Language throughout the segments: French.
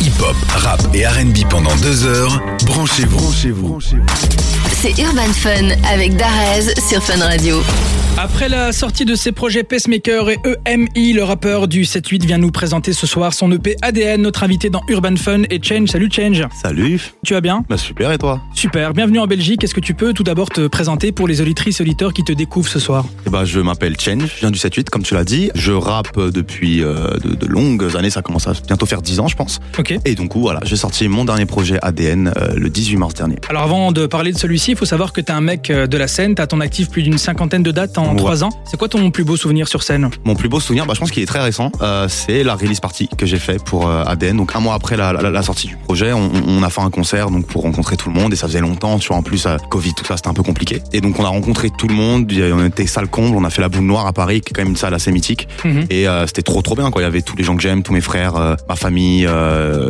Hip-hop, rap et RB pendant deux heures. Branchez-vous. Branchez-vous. C'est Urban Fun avec Darez sur Fun Radio. Après la sortie de ses projets Pacemaker et EMI, le rappeur du 7-8 vient nous présenter ce soir son EP ADN, notre invité dans Urban Fun et Change. Salut Change. Salut. Tu vas bien? Bah super et toi? Super, bienvenue en Belgique. Est-ce que tu peux tout d'abord te présenter pour les auditrices auditeurs qui te découvrent ce soir? Eh bah je m'appelle Change, je viens du 7-8 comme tu l'as dit. Je rappe depuis euh, de, de longues années, ça commence à bientôt faire 10 ans je pense. Ok. Et donc voilà, j'ai sorti mon dernier projet ADN euh, le 18 mars dernier. Alors avant de parler de celui-ci, il faut savoir que t'es un mec euh, de la scène, t'as ton actif plus d'une cinquantaine de dates en Ouais. 3 ans. C'est quoi ton plus beau souvenir sur scène Mon plus beau souvenir, bah, je pense qu'il est très récent, euh, c'est la release party que j'ai fait pour euh, ADN. Donc un mois après la, la- la sortie du projet, on, on a fait un concert donc pour rencontrer tout le monde et ça faisait longtemps, tu vois, en plus euh, Covid, tout ça, c'était un peu compliqué. Et donc on a rencontré tout le monde, on était salle comble, on a fait la boule noire à Paris, qui est quand même une salle assez mythique. Mhm. Et c'était trop trop bien quoi. Il y avait tous les gens que j'aime, tous mes frères, ma famille,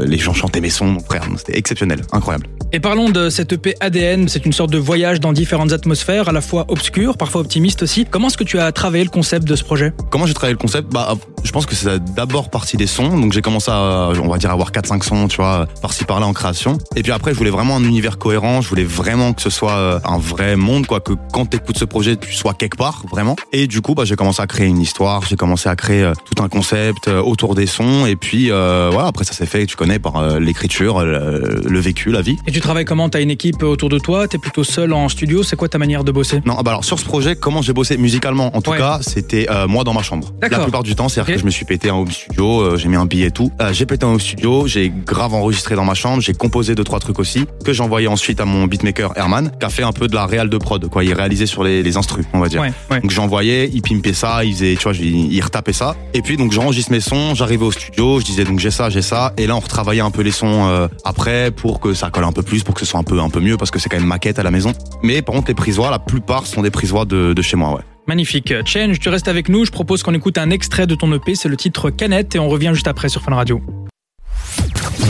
les gens chantaient mes sons, mon frère. C'était exceptionnel, incroyable. Et parlons de cette EP ADN, c'est une sorte de voyage dans différentes atmosphères, à la fois obscures, parfois optimistes aussi. Comment est-ce que tu as travaillé le concept de ce projet? Comment j'ai travaillé le concept? Bah, je pense que c'est d'abord parti des sons. Donc j'ai commencé à, on va dire, avoir 4-5 sons, tu vois, par-ci par-là en création. Et puis après, je voulais vraiment un univers cohérent. Je voulais vraiment que ce soit euh, un vrai monde, quoi. Que quand t'écoutes ce projet, tu sois quelque part, vraiment. Et du coup, bah, j'ai commencé à créer une histoire. J'ai commencé à créer euh, tout un concept euh, autour des sons. Et puis euh, voilà, après ça s'est fait, tu connais, par euh, l'écriture, le vécu, la vie. Et tu travailles comment? T'as une équipe autour de toi? T'es plutôt seul en studio? C'est quoi ta manière de bosser? Non, bah alors sur ce projet, comment j'ai bossé musicalement En tout Ouais. cas, c'était euh, moi dans ma chambre. La plupart du temps, c'est-à-dire Je me suis pété un home studio, euh, j'ai mis un billet et tout. Euh, j'ai pété un home studio, j'ai grave enregistré dans ma chambre, j'ai composé deux trois trucs aussi que j'ai envoyé ensuite à mon beatmaker Herman, qui a fait un peu de la réal de prod, quoi. Il réalisait sur les, les instrus, on va dire. Ouais, ouais. Donc envoyé, il pimpait ça, il faisait, tu vois, il, il retapait ça. Et puis donc j'enregistre mes sons, j'arrivais au studio, je disais donc j'ai ça, j'ai ça. Et là on retravaillait un peu les sons euh, après pour que ça colle un peu plus, pour que ce soit un peu un peu mieux parce que c'est quand même maquette à la maison. Mais par contre les prises voix, la plupart sont des prises voix de, de chez moi, ouais. Magnifique. Change, tu restes avec nous. Je propose qu'on écoute un extrait de ton EP. C'est le titre Canette et on revient juste après sur Fun Radio.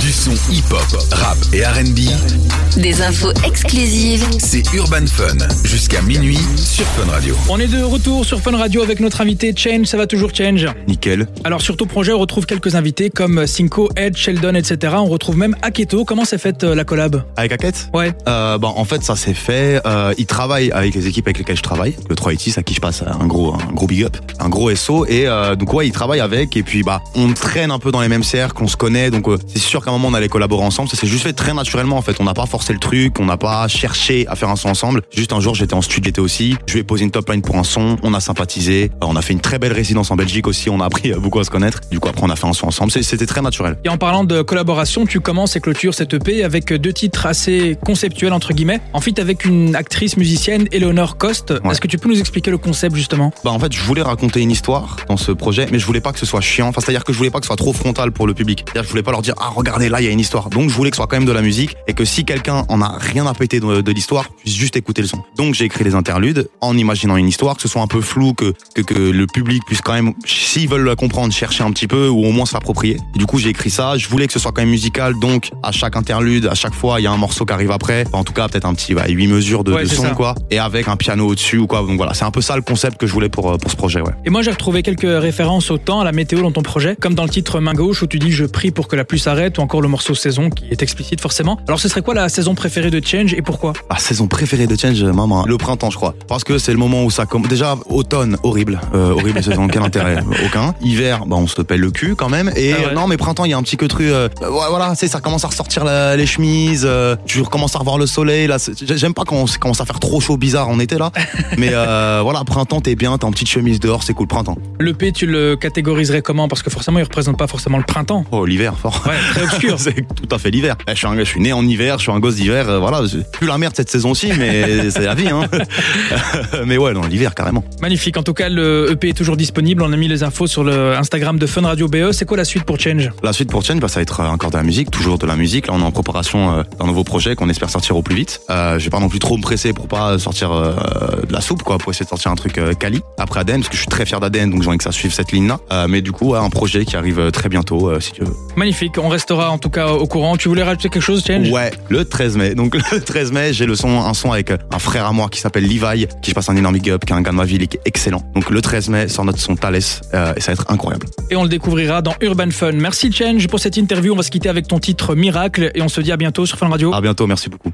Du son hip-hop, rap et RB. Des infos exclusives C'est Urban Fun. Jusqu'à minuit sur Fun Radio. On est de retour sur Fun Radio avec notre invité Change. Ça va toujours Change Nickel. Alors sur ton projet, on retrouve quelques invités comme Cinco, Ed, Sheldon, etc. On retrouve même Aketo. Comment s'est faite euh, la collab Avec Aket Ouais. euh, bah, En fait, ça s'est fait. Euh, il travaille avec les équipes avec lesquelles je travaille. Le 380, à qui je passe un gros, un gros big up, un gros SO. Et euh, donc, ouais, il travaille avec. Et puis, bah, on traîne un peu dans les mêmes cercles, on se connaît. Donc, euh, c'est sûr qu'à un moment, on allait collaborer ensemble. Ça s'est juste fait très naturellement, en fait. On n'a pas forcé le truc, on n'a pas cherché à faire un son ensemble. Juste un jour, j'étais en studio, il était aussi. Je lui ai posé une top line pour un son. On a sympathisé. Euh, on a fait une très belle résidence en Belgique aussi. On a appris euh, beaucoup à se connaître. Du coup, après, on a fait un son ensemble. C'était très naturel. Et en parlant de collaboration, tu commences et clôtures cette EP avec deux titres assez conceptuels entre guillemets. En fait, avec une actrice musicienne, Eleanor Cost. Est-ce que tu peux nous expliquer le concept justement? Bah en fait, je voulais raconter une histoire dans ce projet, mais je voulais pas que ce soit chiant. Enfin, c'est-à-dire que je voulais pas que ce soit trop frontal pour le public. C'est-à-dire que je voulais pas leur dire ah regardez là il y a une histoire. Donc je voulais que ce soit quand même de la musique et que si quelqu'un en a rien à péter de, de l'histoire, puisse juste écouter le son. Donc j'ai écrit les interludes en imaginant une histoire, que ce soit un peu flou, que que, que le public puisse quand même, s'ils veulent la comprendre, chercher un petit peu ou au moins. Et Du coup j'ai écrit ça. Je voulais que ce soit quand même musical. Donc à chaque interlude, à chaque fois il y a un morceau qui arrive après. Enfin, en tout cas peut-être un petit bah, 8 mesures de, Ouais, de c'est son ça. quoi, et avec un piano au-dessus ou quoi. Donc voilà, c'est un peu ça le concept que je voulais pour euh, pour ce projet. Ouais. Et moi, j'ai retrouvé quelques références au temps, à la météo dans ton projet, comme dans le titre Main gauche où tu dis Je prie pour que la pluie s'arrête, ou encore le morceau Saison qui est explicite forcément. Alors, ce serait quoi la saison préférée de Change et pourquoi? La saison préférée de Change, maman, le printemps, je crois. Parce que c'est le moment où ça commence. Déjà, automne, horrible. Euh, horrible saison, quel intérêt? Aucun. Hiver, bah, on se pèle le cul quand même. Et Ah ouais. euh, non, mais printemps, il y a un petit que truc. euh, ouais, voilà, sais, ça commence à ressortir la- les chemises. euh, tu recommences à revoir le soleil. Là, c'est- j'aime pas quand on commence à faire trop chaud, bizarre en été là. mais euh, voilà, printemps, t'es bien, t'es en petite chemise dehors, c'est cool, printemps. L'EP, tu le catégoriserais comment? Parce que forcément, il représente pas forcément le printemps. Oh, l'hiver, fort. Ouais, très obscur. c'est tout à fait l'hiver. Eh, Je suis, un, je suis né en hiver, je suis un gosse d'hiver. euh, voilà, plus la merde cette saison aussi, mais c'est la vie. Hein. mais ouais, non, l'hiver carrément. Magnifique. En tout cas, le EP est toujours disponible. On a mis les infos sur le Instagram de Fun Radio BE. C'est quoi la suite pour Change? La suite pour Change, bah, ça va être euh, encore de la musique, toujours de la musique. Là, on est en préparation euh, d'un nouveau projet qu'on espère sortir au plus vite. Euh, je vais pas non plus trop me presser pour pas sortir euh, de la soupe, quoi, pour essayer de sortir un truc euh, quali. Après ADN, parce que je suis très fier d'ADN, donc j'ai envie que ça suive cette ligne-là. Euh, mais du coup, un projet qui arrive euh, très bientôt, euh, si tu veux. Magnifique. On restera en tout cas au courant. Tu voulais rajouter quelque chose, Change? Ouais, le 13 13 mai. Donc le 13 mai, j'ai le son, un son avec un frère à moi qui s'appelle Levi, qui je passe un énorme big up, qui est un gars de ma ville et qui est excellent. Donc le 13 mai, sort notre son Thales euh, et ça va être incroyable. Et on le découvrira dans Urban Fun. Merci Change pour cette interview. On va se quitter avec ton titre Miracle et on se dit à bientôt sur Fun Radio. À bientôt, merci beaucoup.